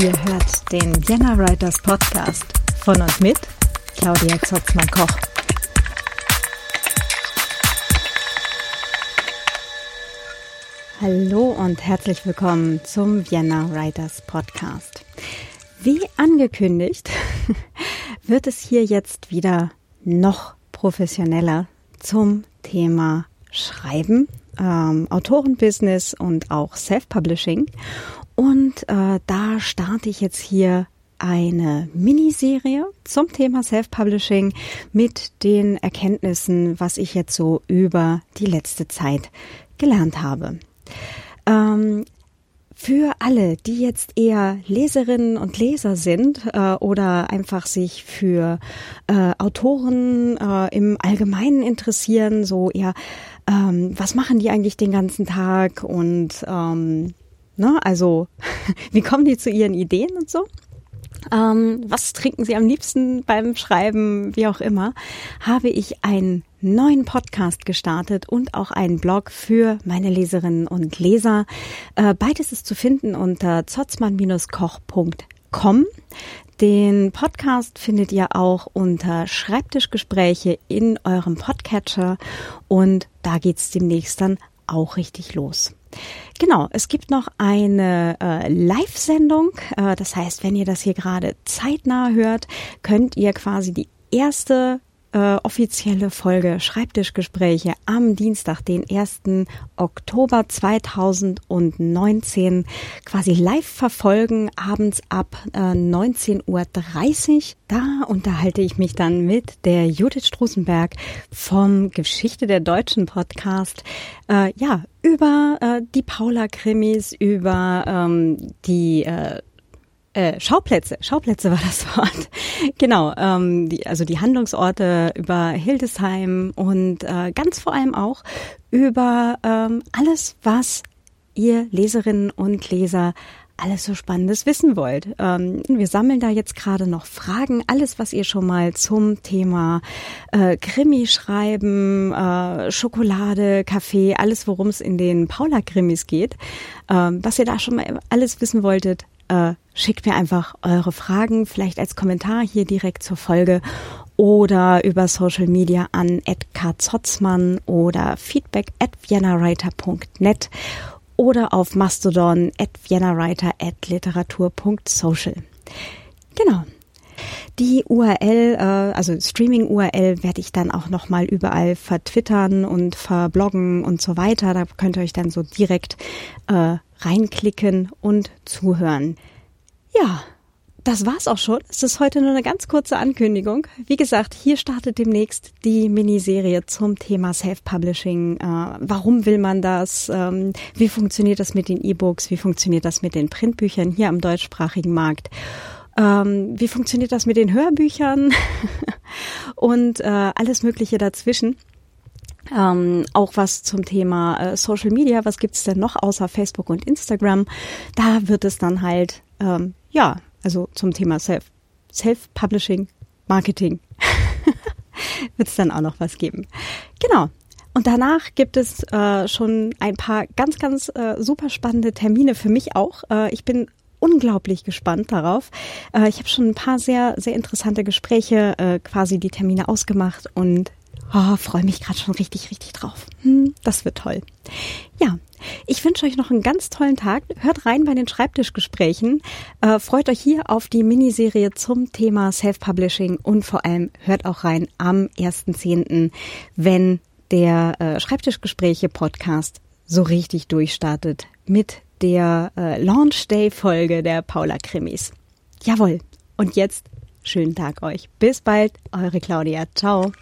Ihr hört den Vienna Writers Podcast von und mit Claudia Zopfmann-Koch. Hallo und herzlich willkommen zum Vienna Writers Podcast. Wie angekündigt, wird es hier jetzt wieder noch professioneller zum Thema Schreiben, ähm, Autorenbusiness und auch Self-Publishing. Und äh, da starte ich jetzt hier eine Miniserie zum Thema Self-Publishing mit den Erkenntnissen, was ich jetzt so über die letzte Zeit gelernt habe. Ähm, für alle, die jetzt eher Leserinnen und Leser sind äh, oder einfach sich für äh, Autoren äh, im Allgemeinen interessieren, so eher, ähm, was machen die eigentlich den ganzen Tag und ähm, Ne? Also, wie kommen die zu ihren Ideen und so? Ähm, was trinken sie am liebsten beim Schreiben, wie auch immer, habe ich einen neuen Podcast gestartet und auch einen Blog für meine Leserinnen und Leser. Äh, beides ist zu finden unter zotzmann-koch.com. Den Podcast findet ihr auch unter Schreibtischgespräche in eurem Podcatcher und da geht's demnächst dann auch richtig los. Genau, es gibt noch eine äh, Live-Sendung. Äh, das heißt, wenn ihr das hier gerade zeitnah hört, könnt ihr quasi die erste äh, offizielle Folge Schreibtischgespräche am Dienstag, den 1. Oktober 2019 quasi live verfolgen, abends ab äh, 19.30 Uhr. Da unterhalte ich mich dann mit der Judith Strusenberg vom Geschichte der Deutschen Podcast, äh, ja, über äh, die Paula-Krimis, über ähm, die äh, äh, Schauplätze, Schauplätze war das Wort. genau, ähm, die, also die Handlungsorte über Hildesheim und äh, ganz vor allem auch über ähm, alles, was ihr Leserinnen und Leser alles so Spannendes wissen wollt. Ähm, wir sammeln da jetzt gerade noch Fragen, alles, was ihr schon mal zum Thema äh, Krimi schreiben, äh, Schokolade, Kaffee, alles, worum es in den Paula-Krimis geht, ähm, was ihr da schon mal alles wissen wolltet, äh, schickt mir einfach eure Fragen, vielleicht als Kommentar hier direkt zur Folge oder über Social Media an @kzotzmann oder feedback at viennawriter.net oder auf Mastodon at viennawriter at literatur.social. Genau. Die URL, äh, also Streaming-URL, werde ich dann auch nochmal überall vertwittern und verbloggen und so weiter. Da könnt ihr euch dann so direkt äh, reinklicken und zuhören. Ja, das war's auch schon. Es ist heute nur eine ganz kurze Ankündigung. Wie gesagt, hier startet demnächst die Miniserie zum Thema Self-Publishing. Äh, warum will man das? Ähm, wie funktioniert das mit den E-Books? Wie funktioniert das mit den Printbüchern hier am deutschsprachigen Markt? Ähm, wie funktioniert das mit den Hörbüchern? Und äh, alles Mögliche dazwischen. Ähm, auch was zum Thema äh, Social Media, was gibt's denn noch außer Facebook und Instagram? Da wird es dann halt, ähm, ja, also zum Thema Self, Self-Publishing, Marketing, wird es dann auch noch was geben. Genau. Und danach gibt es äh, schon ein paar ganz, ganz äh, super spannende Termine für mich auch. Äh, ich bin unglaublich gespannt darauf. Äh, ich habe schon ein paar sehr, sehr interessante Gespräche, äh, quasi die Termine ausgemacht und Oh, freue mich gerade schon richtig, richtig drauf. Hm, das wird toll. Ja, ich wünsche euch noch einen ganz tollen Tag. Hört rein bei den Schreibtischgesprächen. Äh, freut euch hier auf die Miniserie zum Thema Self-Publishing und vor allem hört auch rein am 1.10., wenn der äh, Schreibtischgespräche-Podcast so richtig durchstartet mit der äh, Launch Day Folge der Paula Krimis. Jawohl. Und jetzt schönen Tag euch. Bis bald, eure Claudia. Ciao.